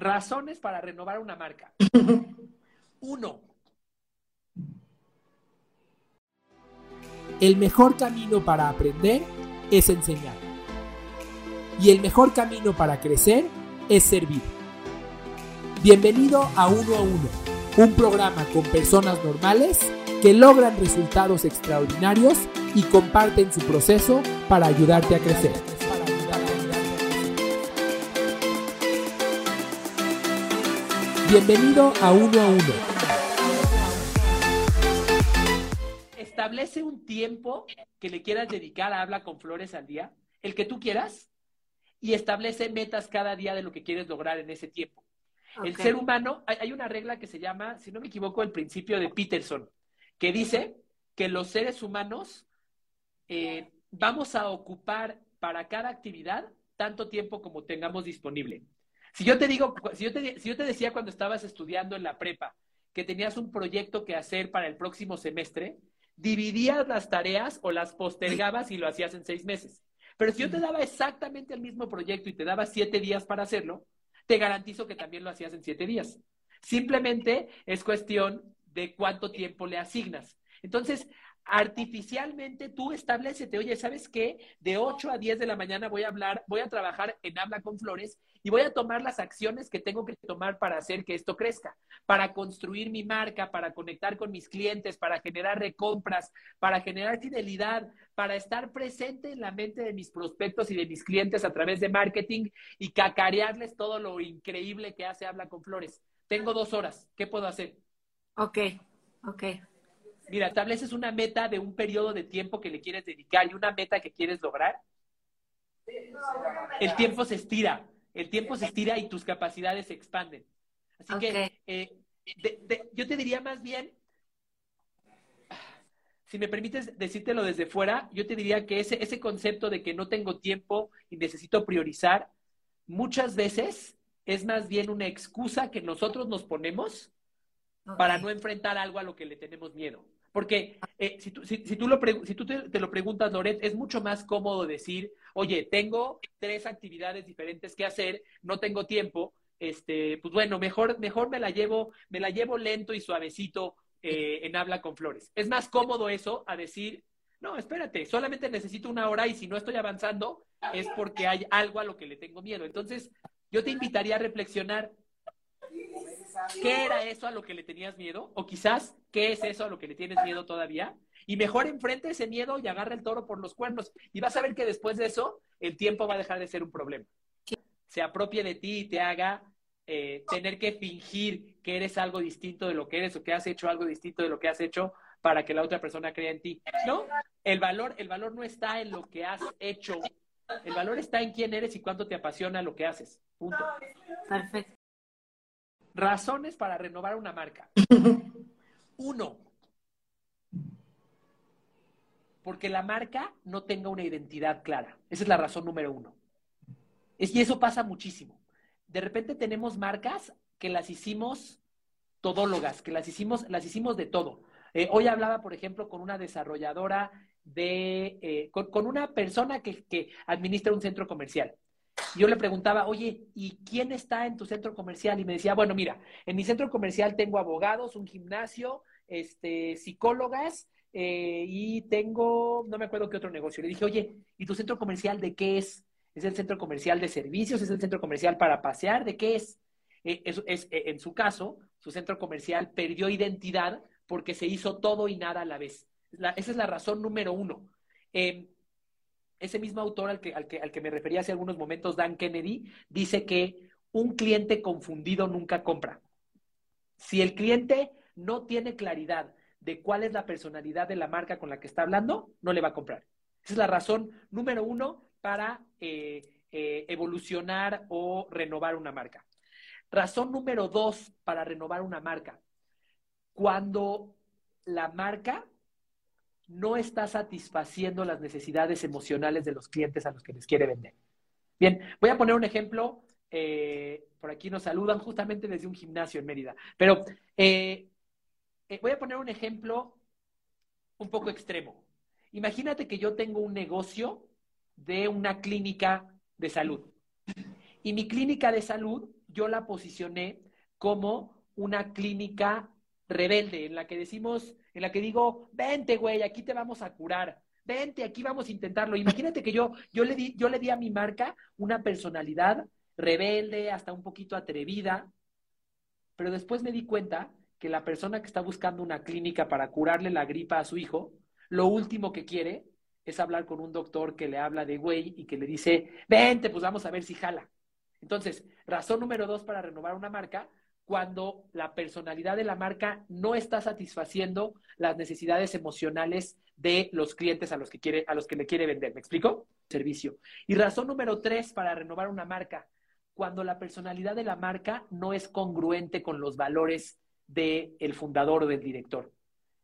Razones para renovar una marca. Uno. El mejor camino para aprender es enseñar. Y el mejor camino para crecer es servir. Bienvenido a Uno a Uno, un programa con personas normales que logran resultados extraordinarios y comparten su proceso para ayudarte a crecer. Bienvenido a Uno a Uno. Establece un tiempo que le quieras dedicar a Habla con Flores al día, el que tú quieras, y establece metas cada día de lo que quieres lograr en ese tiempo. El ser humano, hay, una regla que se llama, si no me equivoco, el principio de Peterson, que dice que los seres humanos eh, vamos a ocupar para cada actividad tanto tiempo como tengamos disponible. Si yo te digo, si yo te, si yo te decía cuando estabas estudiando en la prepa que tenías un proyecto que hacer para el próximo semestre, dividías las tareas o las postergabas y lo hacías en seis meses. Pero si yo te daba exactamente el mismo proyecto y te daba siete días para hacerlo, te garantizo que también lo hacías en siete días. Simplemente es cuestión de cuánto tiempo le asignas. Entonces, artificialmente tú establecete, oye, ¿sabes qué? De 8 a 10 de la mañana voy a hablar, voy a trabajar en Habla con Flores y voy a tomar las acciones que tengo que tomar para hacer que esto crezca, para construir mi marca, para conectar con mis clientes, para generar recompras, para generar fidelidad, para estar presente en la mente de mis prospectos y de mis clientes a través de marketing y cacarearles todo lo increíble que hace Habla con Flores. Tengo dos horas, ¿qué puedo hacer? Ok, ok. Mira, estableces una meta de un periodo de tiempo que le quieres dedicar y una meta que quieres lograr. El tiempo se estira, el tiempo se estira y tus capacidades se expanden. Así que eh, yo te diría más bien, si me permites decírtelo desde fuera, yo te diría que ese, ese concepto de que no tengo tiempo y necesito priorizar, muchas veces es más bien una excusa que nosotros nos ponemos para no enfrentar algo a lo que le tenemos miedo. Porque eh, si, tú, si, tú, lo si tú te, lo preguntas, Loret, es mucho más cómodo decir, oye, tengo tres actividades diferentes que hacer, no tengo tiempo, este, pues bueno, mejor, mejor me la llevo, me la llevo lento y suavecito eh, en habla con flores. Es más cómodo eso a decir, no, espérate, solamente necesito una hora y si no estoy avanzando es porque hay algo a lo que le tengo miedo. Entonces, yo te invitaría a reflexionar, ¿Qué era eso a lo que le tenías miedo? O quizás, ¿qué es eso a lo que le tienes miedo todavía? Y mejor enfrente ese miedo y agarra el toro por los cuernos. Y vas a ver que después de eso, el tiempo va a dejar de ser un problema. Se apropie de ti y te haga eh, tener que fingir que eres algo distinto de lo que eres o que has hecho algo distinto de lo que has hecho para que la otra persona crea en ti. No, el valor, el valor no está en lo que has hecho. El valor está en quién eres y cuánto te apasiona lo que haces. Punto. Perfecto. Razones para renovar una marca. Uno, porque la marca no tenga una identidad clara. Esa es la razón número uno. y eso pasa muchísimo. De repente tenemos marcas que las hicimos todólogas, que las hicimos, las hicimos de todo. Eh, hoy hablaba, por ejemplo, con una desarrolladora de, eh, con, una persona que, que administra un centro comercial yo le preguntaba, oye, ¿y quién está en tu centro comercial? Y me decía, bueno, mira, en mi centro comercial tengo abogados, un gimnasio, este, psicólogas eh, y tengo, no me acuerdo qué otro negocio. Le dije, oye, ¿y tu centro comercial de qué es? ¿Es el centro comercial de servicios? ¿Es el centro comercial para pasear? ¿De qué es? Eh, es, eh, en su caso, su centro comercial perdió identidad porque se hizo todo y nada a la vez. esa es la razón número uno. Em, ese mismo autor al que, al que, al que me refería hace algunos momentos, Dan Kennedy, dice que un cliente confundido nunca compra. Si el cliente no tiene claridad de cuál es la personalidad de la marca con la que está hablando, no le va a comprar. Esa es la razón número uno para eh, eh, evolucionar o renovar una marca. Razón número dos para renovar una marca. Cuando la marca no está satisfaciendo las necesidades emocionales de los clientes a los que les quiere vender. Bien, voy a poner un ejemplo. Eh, por aquí nos saludan justamente desde un gimnasio en Mérida. Pero eh, eh, voy a poner un ejemplo un poco extremo. Imagínate que yo tengo un negocio de una clínica de salud. Y mi clínica de salud yo la posicioné como una clínica rebelde, en la que decimos, en la que digo, vente, güey, aquí te vamos a curar. Vente, aquí vamos a intentarlo. Imagínate que yo, yo, le di, yo le di a mi marca una personalidad rebelde, hasta un poquito atrevida, pero después me di cuenta que la persona que está buscando una clínica para curarle la gripa a su hijo, lo último que quiere es hablar con un doctor que le habla de güey y que le dice, vente, pues vamos a ver si jala. Entonces, razón número dos para renovar una marca, cuando la personalidad de la marca no está satisfaciendo las necesidades emocionales de los clientes a los que quiere, a los que le quiere vender. ¿Me explico? Servicio. Y razón número tres para renovar una marca, cuando la personalidad de la marca no es congruente con los valores del el fundador o del director.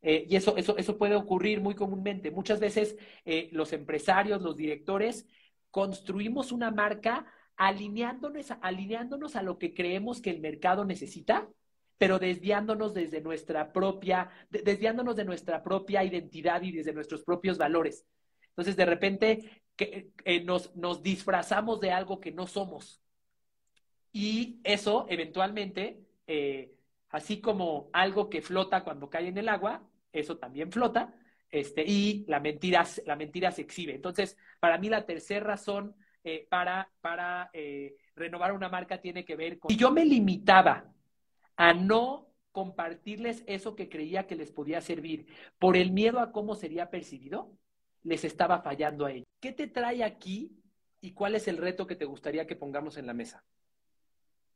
Eh, y eso, eso, eso puede ocurrir muy comúnmente. Muchas veces eh, los empresarios, los directores, construimos una marca alineándonos, alineándonos a lo que creemos que el mercado necesita, pero desviándonos desde nuestra propia, desviándonos de nuestra propia identidad y desde nuestros propios valores. Entonces, de repente, que, eh, nos, nos disfrazamos de algo que no somos. Y eso, eventualmente, así como algo que flota cuando cae en el agua, eso también flota, este, y la mentira, la mentira se exhibe. Entonces, para mí la tercera razón eh, para, eh, renovar una marca tiene que ver con... Si yo me limitaba a no compartirles eso que creía que les podía servir por el miedo a cómo sería percibido, les estaba fallando a ellos. ¿Qué te trae aquí y cuál es el reto que te gustaría que pongamos en la mesa?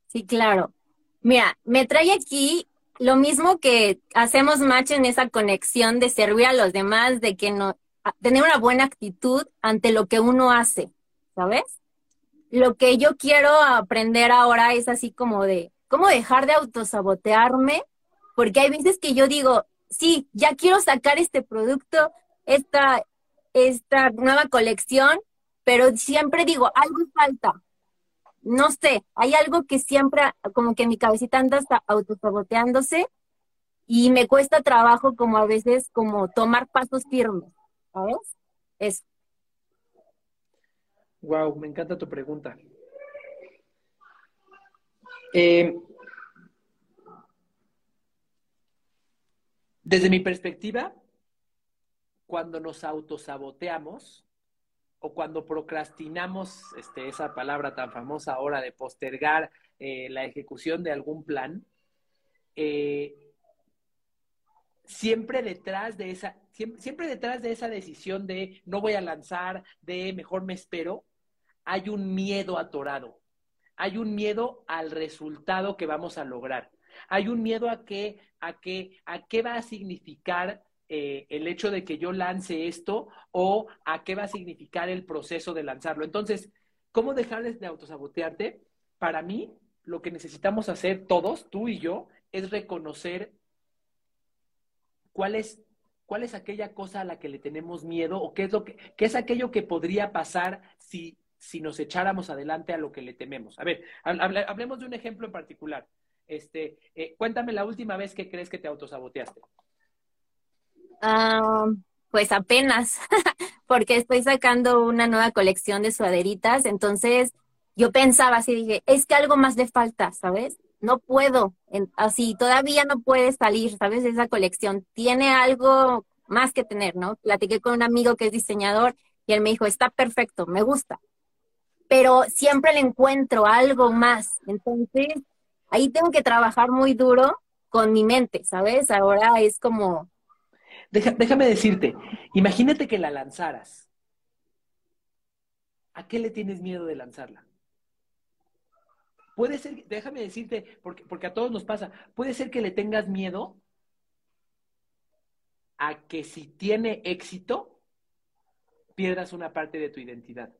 Sí, claro. Mira, me trae aquí lo mismo que hacemos match en esa conexión de servir a los demás, de que no, tener una buena actitud ante lo que uno hace, ¿sabes? Lo que yo quiero aprender ahora es así como de cómo dejar de autosabotearme, porque hay veces que yo digo, sí, ya quiero sacar este producto, esta, esta nueva colección, pero siempre digo, algo falta, no sé, hay algo que siempre, como que mi cabecita anda autosaboteándose y me cuesta trabajo como a veces como tomar pasos firmes, ¿sabes? Eso. Wow, me encanta tu pregunta. Eh, desde mi perspectiva, cuando nos autosaboteamos, o cuando procrastinamos este, esa palabra tan famosa ahora de postergar eh, la ejecución de algún plan, eh, siempre detrás de esa, siempre, detrás de esa decisión de no voy a lanzar, de mejor me espero, hay un miedo atorado. Hay un miedo al resultado que vamos a lograr. Hay un miedo a que, a a qué va a significar eh, el hecho de que yo lance esto o a qué va a significar el proceso de lanzarlo. Entonces, ¿cómo dejar de autosabotearte? Para mí, lo que necesitamos hacer todos, tú y yo, es reconocer cuál es, cuál es aquella cosa a la que le tenemos miedo o qué es, lo que, qué es aquello que podría pasar si, si nos echáramos adelante a lo que le tememos. A ver, hablemos de un ejemplo en particular. Este, eh, cuéntame la última vez que crees que te autosaboteaste. Ah, pues apenas, porque estoy sacando una nueva colección de suaderitas, entonces yo pensaba así, dije, es que algo más le falta, ¿sabes? No puedo, así, todavía no puede salir, ¿sabes? Esa colección tiene algo más que tener, ¿no? Platiqué con un amigo que es diseñador y él me dijo, está perfecto, me gusta, pero siempre le encuentro algo más, entonces ahí tengo que trabajar muy duro con mi mente, ¿sabes? Ahora es como, déjame decirte, imagínate que la lanzaras. ¿A qué le tienes miedo de lanzarla? Puede ser, déjame decirte, porque, porque a todos nos pasa, puede ser que le tengas miedo a que si tiene éxito, pierdas una parte de tu identidad.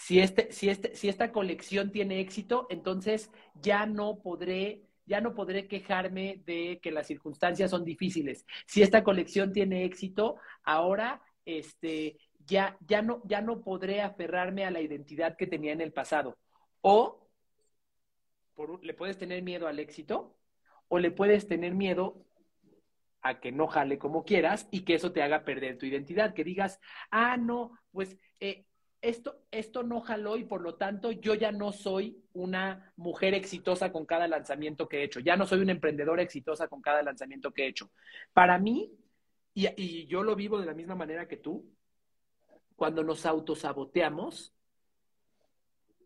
Si, este, si, este, si esta colección tiene éxito, entonces ya no podré ya no podré quejarme de que las circunstancias son difíciles. Si esta colección tiene éxito, ahora este, ya, ya, no, ya no podré aferrarme a la identidad que tenía en el pasado. O le puedes tener miedo al éxito o le puedes tener miedo a que no jale como quieras y que eso te haga perder tu identidad, que digas, ah, no, pues eh, esto, esto no jaló y por lo tanto yo ya no soy una mujer exitosa con cada lanzamiento que he hecho, ya no soy una emprendedora exitosa con cada lanzamiento que he hecho. Para mí, y, y yo lo vivo de la misma manera que tú, cuando nos autosaboteamos,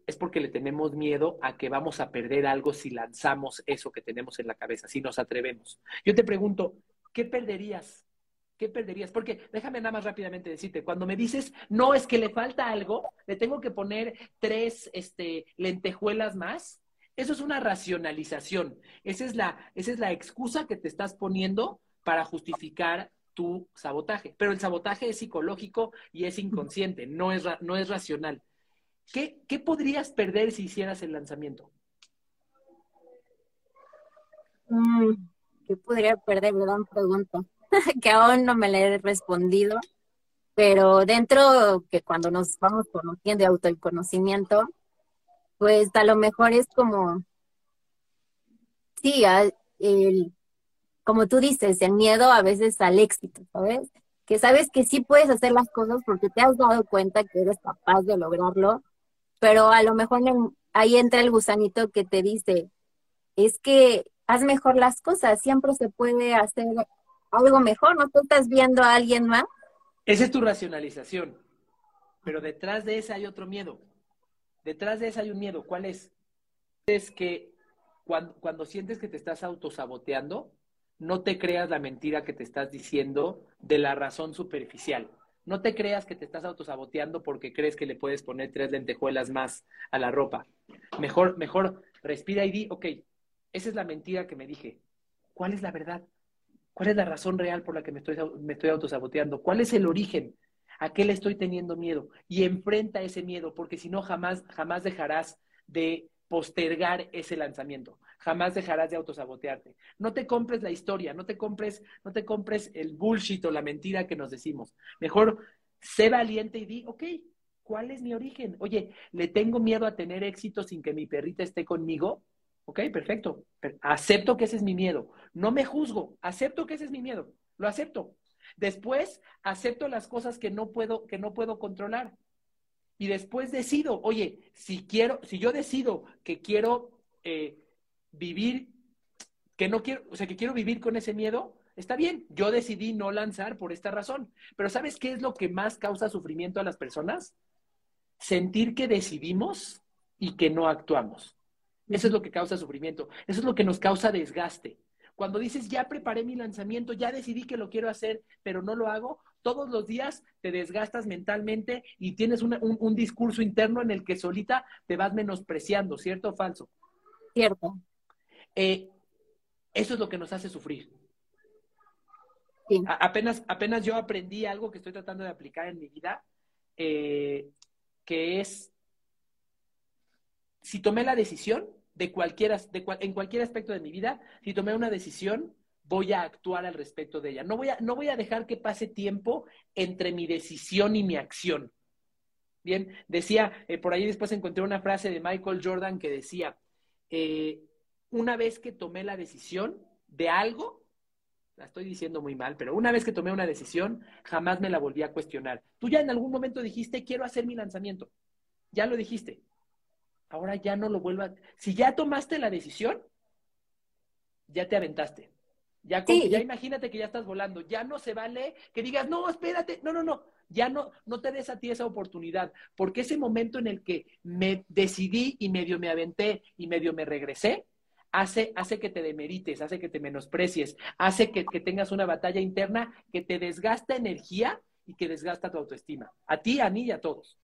es porque le tenemos miedo a que vamos a perder algo si lanzamos eso que tenemos en la cabeza, si nos atrevemos. Yo te pregunto, ¿qué perderías? ¿Qué perderías? Porque déjame nada más rápidamente decirte, cuando me dices, no, es que le falta algo, le tengo que poner tres este, lentejuelas más, eso es una racionalización. Esa es, la, esa es la excusa que te estás poniendo para justificar tu sabotaje. Pero el sabotaje es psicológico y es inconsciente, no es, no es racional. ¿Qué, ¿Qué podrías perder si hicieras el lanzamiento? Mm, ¿Qué podría perder? Gran pregunta, que aún no me la he respondido, pero dentro que cuando nos vamos conociendo de autoconocimiento, pues a lo mejor es como, sí, el, como tú dices, el miedo a veces al éxito, ¿sabes? Que sabes que sí puedes hacer las cosas porque te has dado cuenta que eres capaz de lograrlo, pero a lo mejor ahí entra el gusanito que te dice, es que haz mejor las cosas, siempre se puede hacer algo mejor, ¿no? Tú estás viendo a alguien más. Esa es tu racionalización, pero detrás de esa hay otro miedo. Detrás de esa hay un miedo. ¿Cuál es? Es que cuando, cuando sientes que te estás autosaboteando, no te creas la mentira que te estás diciendo de la razón superficial. No te creas que te estás autosaboteando porque crees que le puedes poner tres lentejuelas más a la ropa. Mejor, mejor respira y di, ok, esa es la mentira que me dije. ¿Cuál es la verdad? ¿Cuál es la razón real por la que me estoy, me estoy autosaboteando? ¿Cuál es el origen? ¿A qué le estoy teniendo miedo? Y enfrenta ese miedo, porque si no, jamás, jamás dejarás de postergar ese lanzamiento. Jamás dejarás de autosabotearte. No te compres la historia, no te compres, no te compres el bullshit o la mentira que nos decimos. Mejor sé valiente y di, ok, ¿cuál es mi origen? Oye, ¿le tengo miedo a tener éxito sin que mi perrita esté conmigo? Ok, perfecto. Acepto que ese es mi miedo. No me juzgo, acepto que ese es mi miedo. Lo acepto. Después acepto las cosas que no puedo, que no puedo controlar. Y después decido, oye, si quiero, si yo decido que quiero eh, vivir, que no quiero, o sea, que quiero vivir con ese miedo, está bien. Yo decidí no lanzar por esta razón. Pero ¿sabes qué es lo que más causa sufrimiento a las personas? Sentir que decidimos y que no actuamos. Eso es lo que causa sufrimiento. Eso es lo que nos causa desgaste. Cuando dices, ya preparé mi lanzamiento, ya decidí que lo quiero hacer, pero no lo hago, todos los días te desgastas mentalmente y tienes un, un, discurso interno en el que solita te vas menospreciando, ¿cierto o falso? Cierto. Eh, eso es lo que nos hace sufrir. apenas, apenas yo aprendí algo que estoy tratando de aplicar en mi vida, eh, que es si tomé la decisión de de en cualquier aspecto de mi vida, si tomé una decisión, voy a actuar al respecto de ella. No voy a, no voy a dejar que pase tiempo entre mi decisión y mi acción. Bien, decía, eh, por ahí después encontré una frase de Michael Jordan que decía, eh, una vez que tomé la decisión de algo, la estoy diciendo muy mal, pero una vez que tomé una decisión, jamás me la volví a cuestionar. Tú ya en algún momento dijiste, quiero hacer mi lanzamiento. Ya lo dijiste ahora ya no lo vuelvas. Si ya tomaste la decisión, ya te aventaste. Ya, ya imagínate que ya estás volando. Ya no se vale que digas, no, espérate, no, no, no. Ya no, no te des a ti esa oportunidad, porque ese momento en el que me decidí y medio me aventé y medio me regresé, hace, hace que te demerites, hace que te menosprecies, hace que, que tengas una batalla interna que te desgasta energía y que desgasta tu autoestima. A ti, a mí y a todos.